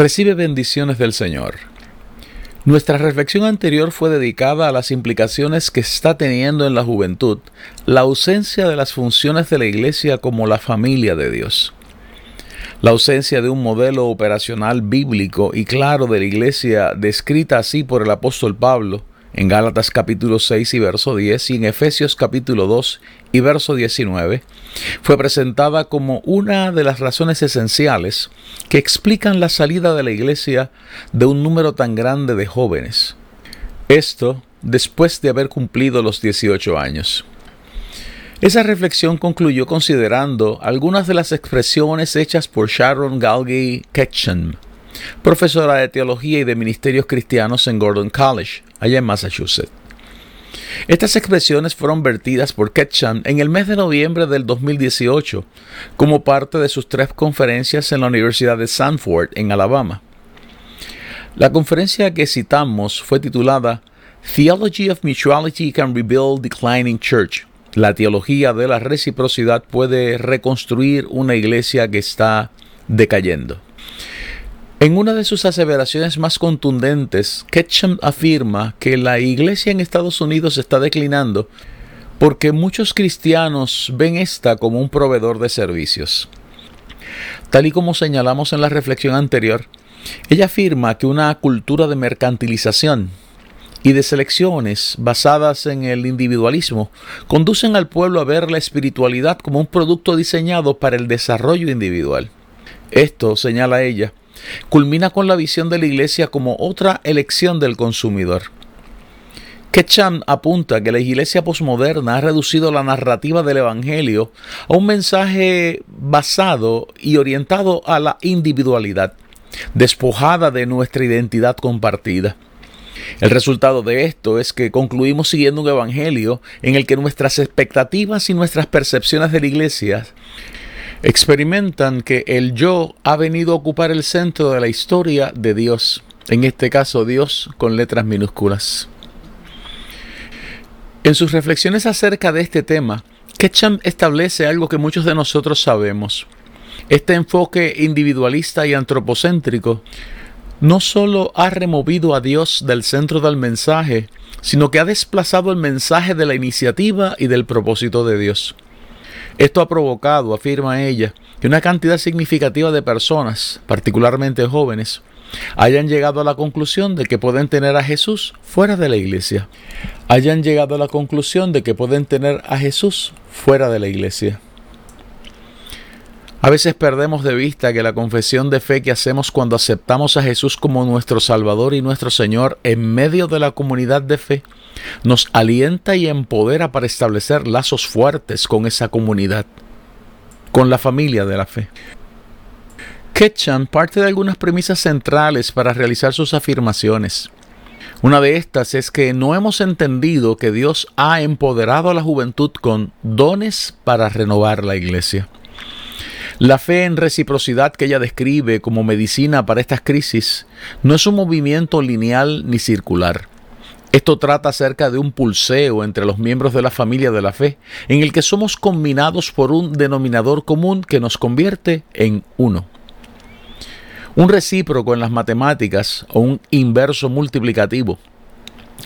Recibe bendiciones del Señor. Nuestra reflexión anterior fue dedicada a las implicaciones que está teniendo en la juventud la ausencia de las funciones de la Iglesia como la familia de Dios. La ausencia de un modelo operacional bíblico y claro de la Iglesia descrita así por el apóstol Pablo en Gálatas capítulo 6 y verso 10 y en Efesios capítulo 2 y verso 19, fue presentada como una de las razones esenciales que explican la salida de la iglesia de un número tan grande de jóvenes. Esto después de haber cumplido los 18 años. Esa reflexión concluyó considerando algunas de las expresiones hechas por Sharon Galgay Ketchum, profesora de teología y de ministerios cristianos en Gordon College, allá en Massachusetts. Estas expresiones fueron vertidas por Ketchum en el mes de noviembre del 2018 como parte de sus tres conferencias en la Universidad de Sanford, en Alabama. La conferencia que citamos fue titulada Theology of Mutuality Can Rebuild Declining Church. La teología de la reciprocidad puede reconstruir una iglesia que está decayendo. En una de sus aseveraciones más contundentes, Ketchum afirma que la iglesia en Estados Unidos está declinando porque muchos cristianos ven esta como un proveedor de servicios. Tal y como señalamos en la reflexión anterior, ella afirma que una cultura de mercantilización y de selecciones basadas en el individualismo conducen al pueblo a ver la espiritualidad como un producto diseñado para el desarrollo individual. Esto, señala ella, culmina con la visión de la Iglesia como otra elección del consumidor. Ketcham apunta que la iglesia posmoderna ha reducido la narrativa del Evangelio a un mensaje basado y orientado a la individualidad, despojada de nuestra identidad compartida. El resultado de esto es que concluimos siguiendo un Evangelio en el que nuestras expectativas y nuestras percepciones de la iglesia experimentan que el yo ha venido a ocupar el centro de la historia de Dios, en este caso Dios con letras minúsculas. En sus reflexiones acerca de este tema, Ketchum establece algo que muchos de nosotros sabemos. Este enfoque individualista y antropocéntrico no solo ha removido a Dios del centro del mensaje, sino que ha desplazado el mensaje de la iniciativa y del propósito de Dios. Esto ha provocado, afirma ella, que una cantidad significativa de personas, particularmente jóvenes, hayan llegado a la conclusión de que pueden tener a Jesús fuera de la iglesia. Hayan llegado a la conclusión de que pueden tener a Jesús fuera de la iglesia. A veces perdemos de vista que la confesión de fe que hacemos cuando aceptamos a Jesús como nuestro Salvador y nuestro Señor en medio de la comunidad de fe nos alienta y empodera para establecer lazos fuertes con esa comunidad, con la familia de la fe. Ketchum parte de algunas premisas centrales para realizar sus afirmaciones. Una de estas es que no hemos entendido que Dios ha empoderado a la juventud con dones para renovar la iglesia. La fe en reciprocidad que ella describe como medicina para estas crisis no es un movimiento lineal ni circular. Esto trata acerca de un pulseo entre los miembros de la familia de la fe, en el que somos combinados por un denominador común que nos convierte en uno. Un recíproco en las matemáticas o un inverso multiplicativo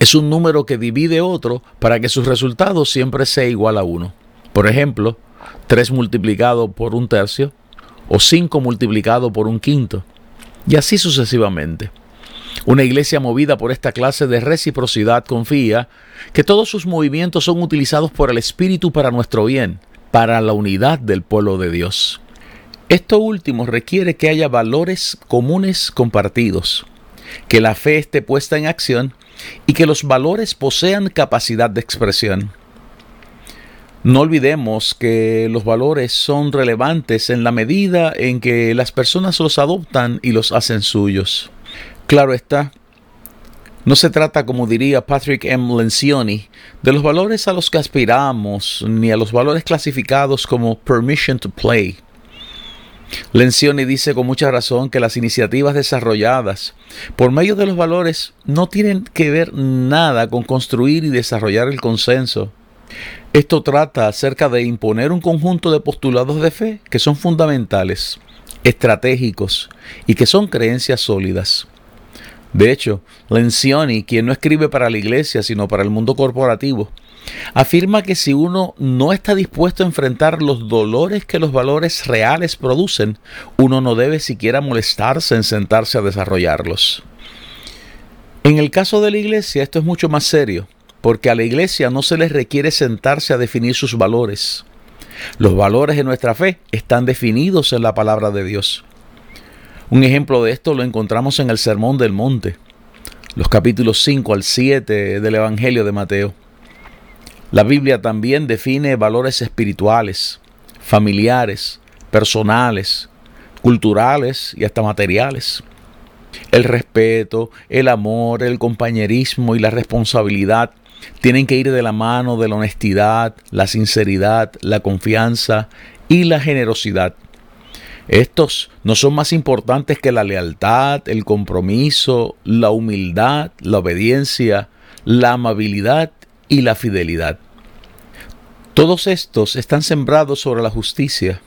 es un número que divide otro para que su resultado siempre sea igual a uno. Por ejemplo, 3 multiplicado por un tercio o 5 multiplicado por un quinto, y así sucesivamente. Una iglesia movida por esta clase de reciprocidad confía que todos sus movimientos son utilizados por el Espíritu para nuestro bien, para la unidad del pueblo de Dios. Esto último requiere que haya valores comunes compartidos, que la fe esté puesta en acción y que los valores posean capacidad de expresión. No olvidemos que los valores son relevantes en la medida en que las personas los adoptan y los hacen suyos. Claro está, no se trata, como diría Patrick M. Lencioni, de los valores a los que aspiramos, ni a los valores clasificados como permission to play. Lencioni dice con mucha razón que las iniciativas desarrolladas por medio de los valores no tienen que ver nada con construir y desarrollar el consenso. Esto trata acerca de imponer un conjunto de postulados de fe que son fundamentales, estratégicos y que son creencias sólidas. De hecho, Lencioni, quien no escribe para la iglesia, sino para el mundo corporativo, afirma que si uno no está dispuesto a enfrentar los dolores que los valores reales producen, uno no debe siquiera molestarse en sentarse a desarrollarlos. En el caso de la iglesia esto es mucho más serio, porque a la iglesia no se les requiere sentarse a definir sus valores. Los valores de nuestra fe están definidos en la palabra de Dios. Un ejemplo de esto lo encontramos en el Sermón del Monte, los capítulos 5 al 7 del Evangelio de Mateo. La Biblia también define valores espirituales, familiares, personales, culturales y hasta materiales. El respeto, el amor, el compañerismo y la responsabilidad tienen que ir de la mano de la honestidad, la sinceridad, la confianza y la generosidad. Estos no son más importantes que la lealtad, el compromiso, la humildad, la obediencia, la amabilidad y la fidelidad. Todos estos están sembrados sobre la justicia,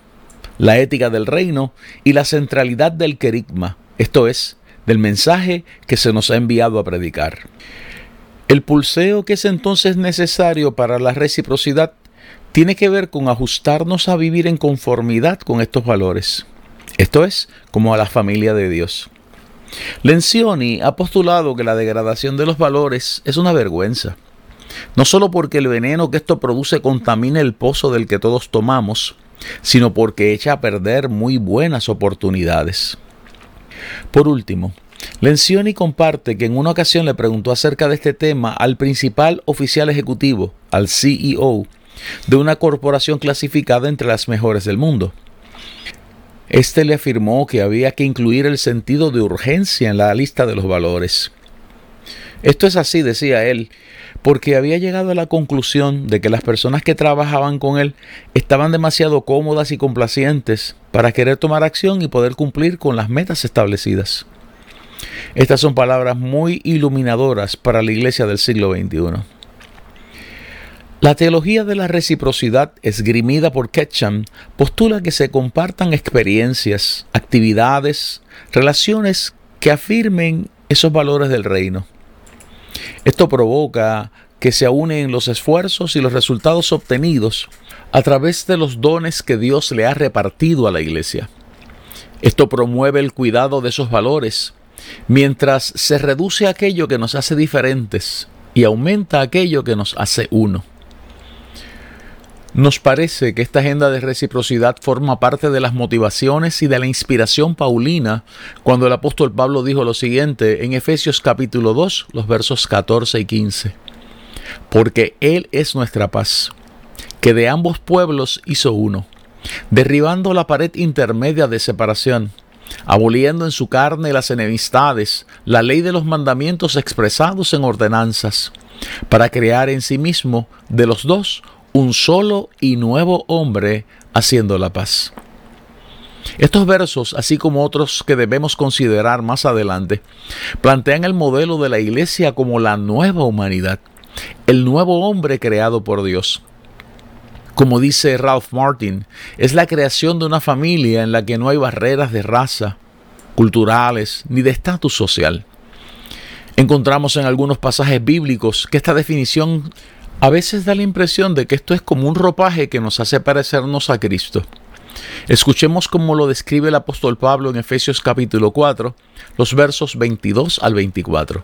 la ética del reino y la centralidad del querigma, esto es, del mensaje que se nos ha enviado a predicar. El pulseo que es entonces necesario para la reciprocidad tiene que ver con ajustarnos a vivir en conformidad con estos valores. Esto es, como a la familia de Dios. Lencioni ha postulado que la degradación de los valores es una vergüenza. No solo porque el veneno que esto produce contamina el pozo del que todos tomamos, sino porque echa a perder muy buenas oportunidades. Por último, Lencioni comparte que en una ocasión le preguntó acerca de este tema al principal oficial ejecutivo, al CEO, de una corporación clasificada entre las mejores del mundo. Este le afirmó que había que incluir el sentido de urgencia en la lista de los valores. Esto es así, decía él, porque había llegado a la conclusión de que las personas que trabajaban con él estaban demasiado cómodas y complacientes para querer tomar acción y poder cumplir con las metas establecidas. Estas son palabras muy iluminadoras para la iglesia del siglo XXI. La teología de la reciprocidad esgrimida por Ketchum postula que se compartan experiencias, actividades, relaciones que afirmen esos valores del reino. Esto provoca que se unen los esfuerzos y los resultados obtenidos a través de los dones que Dios le ha repartido a la iglesia. Esto promueve el cuidado de esos valores, mientras se reduce aquello que nos hace diferentes y aumenta aquello que nos hace uno. Nos parece que esta agenda de reciprocidad forma parte de las motivaciones y de la inspiración paulina cuando el apóstol Pablo dijo lo siguiente en Efesios capítulo 2, los versos 14 y 15. Porque Él es nuestra paz, que de ambos pueblos hizo uno, derribando la pared intermedia de separación, aboliendo en su carne las enemistades, la ley de los mandamientos expresados en ordenanzas, para crear en sí mismo de los dos un solo y nuevo hombre haciendo la paz. Estos versos, así como otros que debemos considerar más adelante, plantean el modelo de la iglesia como la nueva humanidad, el nuevo hombre creado por Dios. Como dice Ralph Martin, es la creación de una familia en la que no hay barreras de raza, culturales ni de estatus social. Encontramos en algunos pasajes bíblicos que esta definición a veces da la impresión de que esto es como un ropaje que nos hace parecernos a Cristo. Escuchemos cómo lo describe el apóstol Pablo en Efesios capítulo 4, los versos 22 al 24.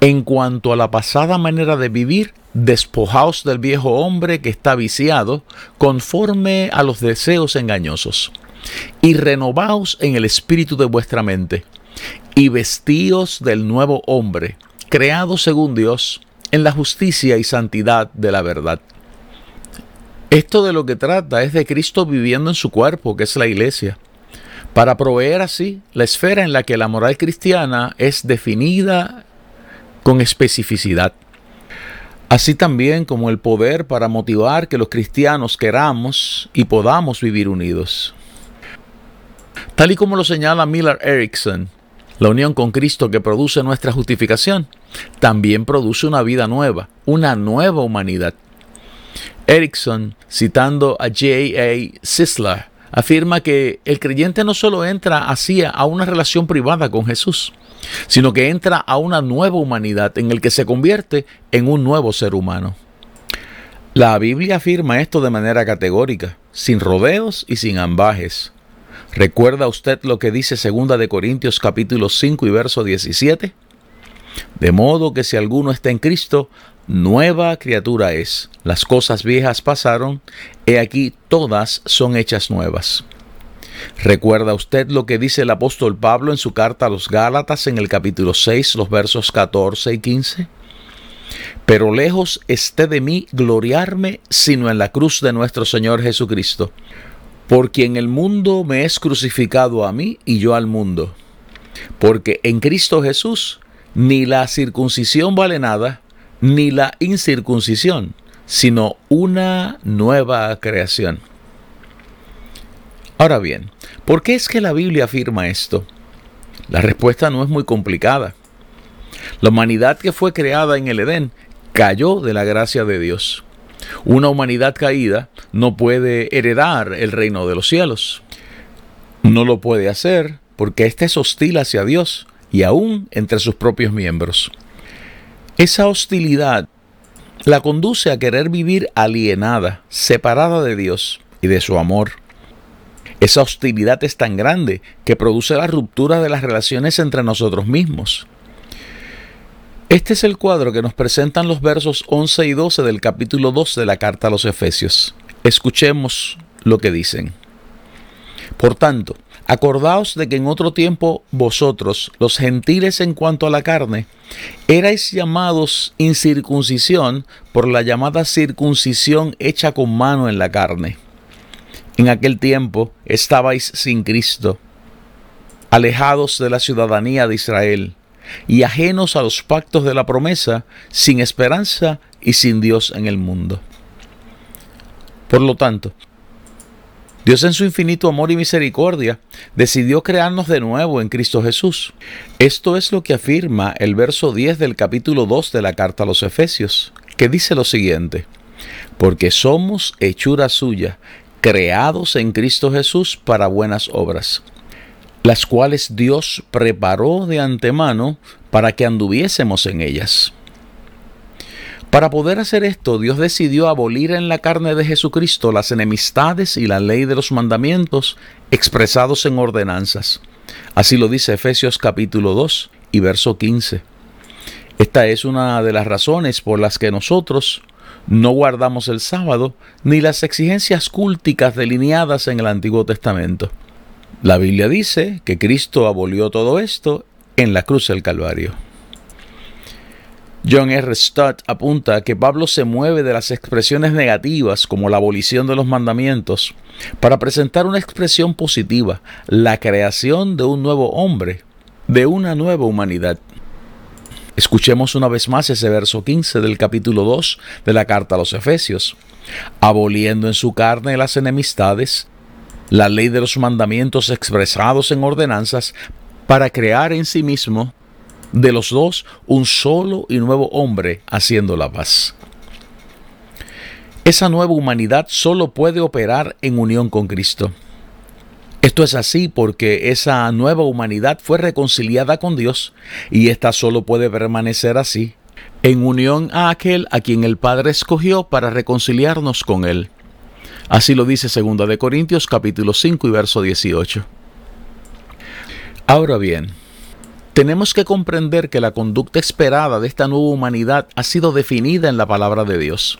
En cuanto a la pasada manera de vivir, despojaos del viejo hombre que está viciado conforme a los deseos engañosos, y renovaos en el espíritu de vuestra mente, y vestíos del nuevo hombre, creado según Dios, en la justicia y santidad de la verdad. Esto de lo que trata es de Cristo viviendo en su cuerpo, que es la iglesia, para proveer así la esfera en la que la moral cristiana es definida con especificidad. Así también como el poder para motivar que los cristianos queramos y podamos vivir unidos. Tal y como lo señala Miller Erickson, la unión con Cristo que produce nuestra justificación, también produce una vida nueva, una nueva humanidad. Erickson, citando a J.A. Sisler, afirma que el creyente no solo entra así a una relación privada con Jesús, sino que entra a una nueva humanidad en el que se convierte en un nuevo ser humano. La Biblia afirma esto de manera categórica, sin rodeos y sin ambajes. ¿Recuerda usted lo que dice 2 de Corintios capítulo 5 y verso 17? De modo que si alguno está en Cristo, nueva criatura es. Las cosas viejas pasaron, he aquí todas son hechas nuevas. ¿Recuerda usted lo que dice el apóstol Pablo en su carta a los Gálatas en el capítulo 6, los versos 14 y 15? Pero lejos esté de mí gloriarme, sino en la cruz de nuestro Señor Jesucristo, por quien el mundo me es crucificado a mí y yo al mundo. Porque en Cristo Jesús ni la circuncisión vale nada, ni la incircuncisión, sino una nueva creación. Ahora bien, ¿por qué es que la Biblia afirma esto? La respuesta no es muy complicada. La humanidad que fue creada en el Edén cayó de la gracia de Dios. Una humanidad caída no puede heredar el reino de los cielos. No lo puede hacer porque éste es hostil hacia Dios y aún entre sus propios miembros. Esa hostilidad la conduce a querer vivir alienada, separada de Dios y de su amor. Esa hostilidad es tan grande que produce la ruptura de las relaciones entre nosotros mismos. Este es el cuadro que nos presentan los versos 11 y 12 del capítulo 2 de la carta a los Efesios. Escuchemos lo que dicen. Por tanto, acordaos de que en otro tiempo vosotros, los gentiles en cuanto a la carne, erais llamados incircuncisión por la llamada circuncisión hecha con mano en la carne en aquel tiempo estabais sin Cristo, alejados de la ciudadanía de Israel y ajenos a los pactos de la promesa, sin esperanza y sin Dios en el mundo. Por lo tanto, Dios en su infinito amor y misericordia decidió crearnos de nuevo en Cristo Jesús. Esto es lo que afirma el verso 10 del capítulo 2 de la carta a los Efesios, que dice lo siguiente, porque somos hechura suya, creados en Cristo Jesús para buenas obras, las cuales Dios preparó de antemano para que anduviésemos en ellas. Para poder hacer esto, Dios decidió abolir en la carne de Jesucristo las enemistades y la ley de los mandamientos expresados en ordenanzas. Así lo dice Efesios capítulo 2 y verso 15. Esta es una de las razones por las que nosotros, no guardamos el sábado ni las exigencias cúlticas delineadas en el Antiguo Testamento. La Biblia dice que Cristo abolió todo esto en la cruz del Calvario. John R. Stott apunta que Pablo se mueve de las expresiones negativas como la abolición de los mandamientos para presentar una expresión positiva, la creación de un nuevo hombre, de una nueva humanidad. Escuchemos una vez más ese verso 15 del capítulo 2 de la carta a los Efesios. Aboliendo en su carne las enemistades, la ley de los mandamientos expresados en ordenanzas, para crear en sí mismo de los dos un solo y nuevo hombre haciendo la paz. Esa nueva humanidad solo puede operar en unión con Cristo. Esto es así porque esa nueva humanidad fue reconciliada con Dios y ésta solo puede permanecer así en unión a aquel a quien el Padre escogió para reconciliarnos con Él. Así lo dice 2 de Corintios capítulo 5 y verso 18. Ahora bien, tenemos que comprender que la conducta esperada de esta nueva humanidad ha sido definida en la palabra de Dios.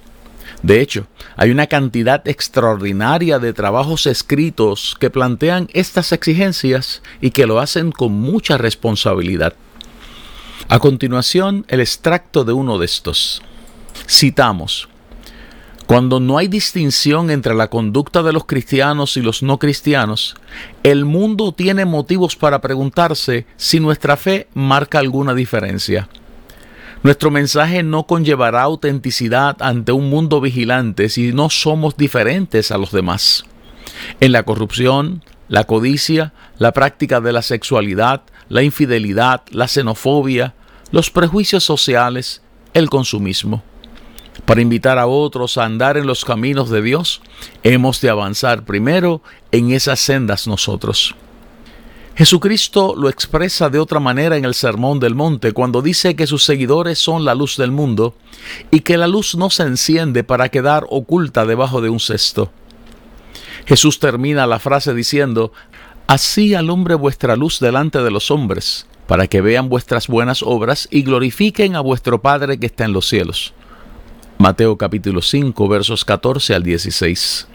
De hecho, hay una cantidad extraordinaria de trabajos escritos que plantean estas exigencias y que lo hacen con mucha responsabilidad. A continuación, el extracto de uno de estos. Citamos, cuando no hay distinción entre la conducta de los cristianos y los no cristianos, el mundo tiene motivos para preguntarse si nuestra fe marca alguna diferencia. Nuestro mensaje no conllevará autenticidad ante un mundo vigilante si no somos diferentes a los demás. En la corrupción, la codicia, la práctica de la sexualidad, la infidelidad, la xenofobia, los prejuicios sociales, el consumismo. Para invitar a otros a andar en los caminos de Dios, hemos de avanzar primero en esas sendas nosotros. Jesucristo lo expresa de otra manera en el Sermón del Monte cuando dice que sus seguidores son la luz del mundo y que la luz no se enciende para quedar oculta debajo de un cesto. Jesús termina la frase diciendo, Así alumbre vuestra luz delante de los hombres, para que vean vuestras buenas obras y glorifiquen a vuestro Padre que está en los cielos. Mateo capítulo 5 versos 14 al 16.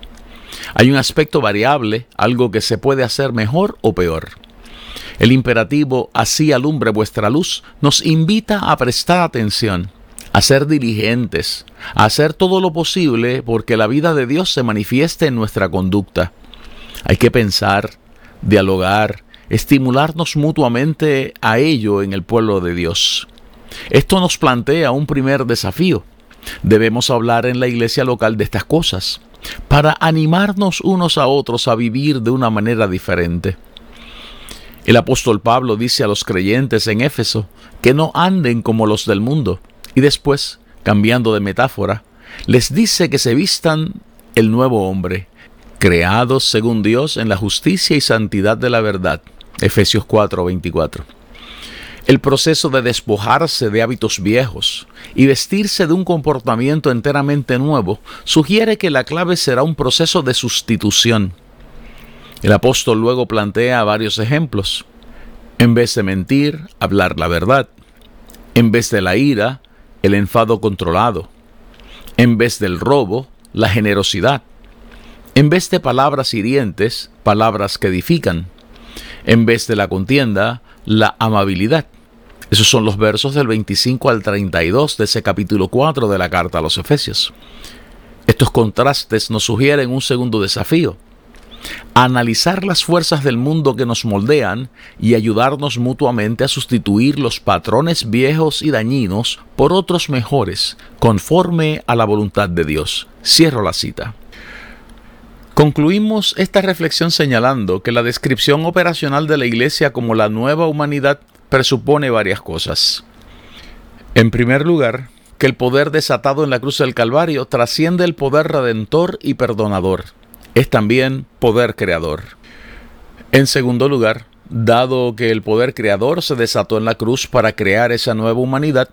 Hay un aspecto variable, algo que se puede hacer mejor o peor. El imperativo así alumbre vuestra luz nos invita a prestar atención, a ser diligentes, a hacer todo lo posible porque la vida de Dios se manifieste en nuestra conducta. Hay que pensar, dialogar, estimularnos mutuamente a ello en el pueblo de Dios. Esto nos plantea un primer desafío Debemos hablar en la iglesia local de estas cosas para animarnos unos a otros a vivir de una manera diferente. El apóstol Pablo dice a los creyentes en Éfeso que no anden como los del mundo y después, cambiando de metáfora, les dice que se vistan el nuevo hombre, creados según Dios en la justicia y santidad de la verdad. Efesios 4:24 el proceso de despojarse de hábitos viejos y vestirse de un comportamiento enteramente nuevo sugiere que la clave será un proceso de sustitución. El apóstol luego plantea varios ejemplos. En vez de mentir, hablar la verdad. En vez de la ira, el enfado controlado. En vez del robo, la generosidad. En vez de palabras hirientes, palabras que edifican. En vez de la contienda, la amabilidad. Esos son los versos del 25 al 32 de ese capítulo 4 de la carta a los Efesios. Estos contrastes nos sugieren un segundo desafío. Analizar las fuerzas del mundo que nos moldean y ayudarnos mutuamente a sustituir los patrones viejos y dañinos por otros mejores, conforme a la voluntad de Dios. Cierro la cita. Concluimos esta reflexión señalando que la descripción operacional de la Iglesia como la nueva humanidad presupone varias cosas. En primer lugar, que el poder desatado en la cruz del Calvario trasciende el poder redentor y perdonador. Es también poder creador. En segundo lugar, dado que el poder creador se desató en la cruz para crear esa nueva humanidad,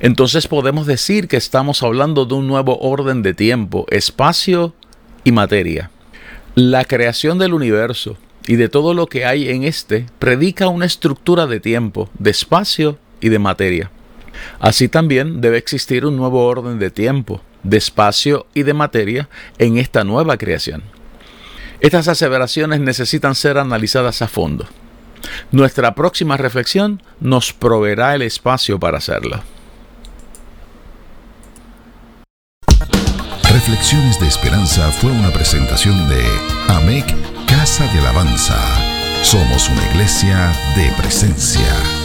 entonces podemos decir que estamos hablando de un nuevo orden de tiempo, espacio y materia. La creación del universo, y de todo lo que hay en éste, predica una estructura de tiempo, de espacio y de materia. Así también debe existir un nuevo orden de tiempo, de espacio y de materia en esta nueva creación. Estas aseveraciones necesitan ser analizadas a fondo. Nuestra próxima reflexión nos proveerá el espacio para hacerlo. Reflexiones de Esperanza fue una presentación de AMEC Casa de Alabanza. Somos una iglesia de presencia.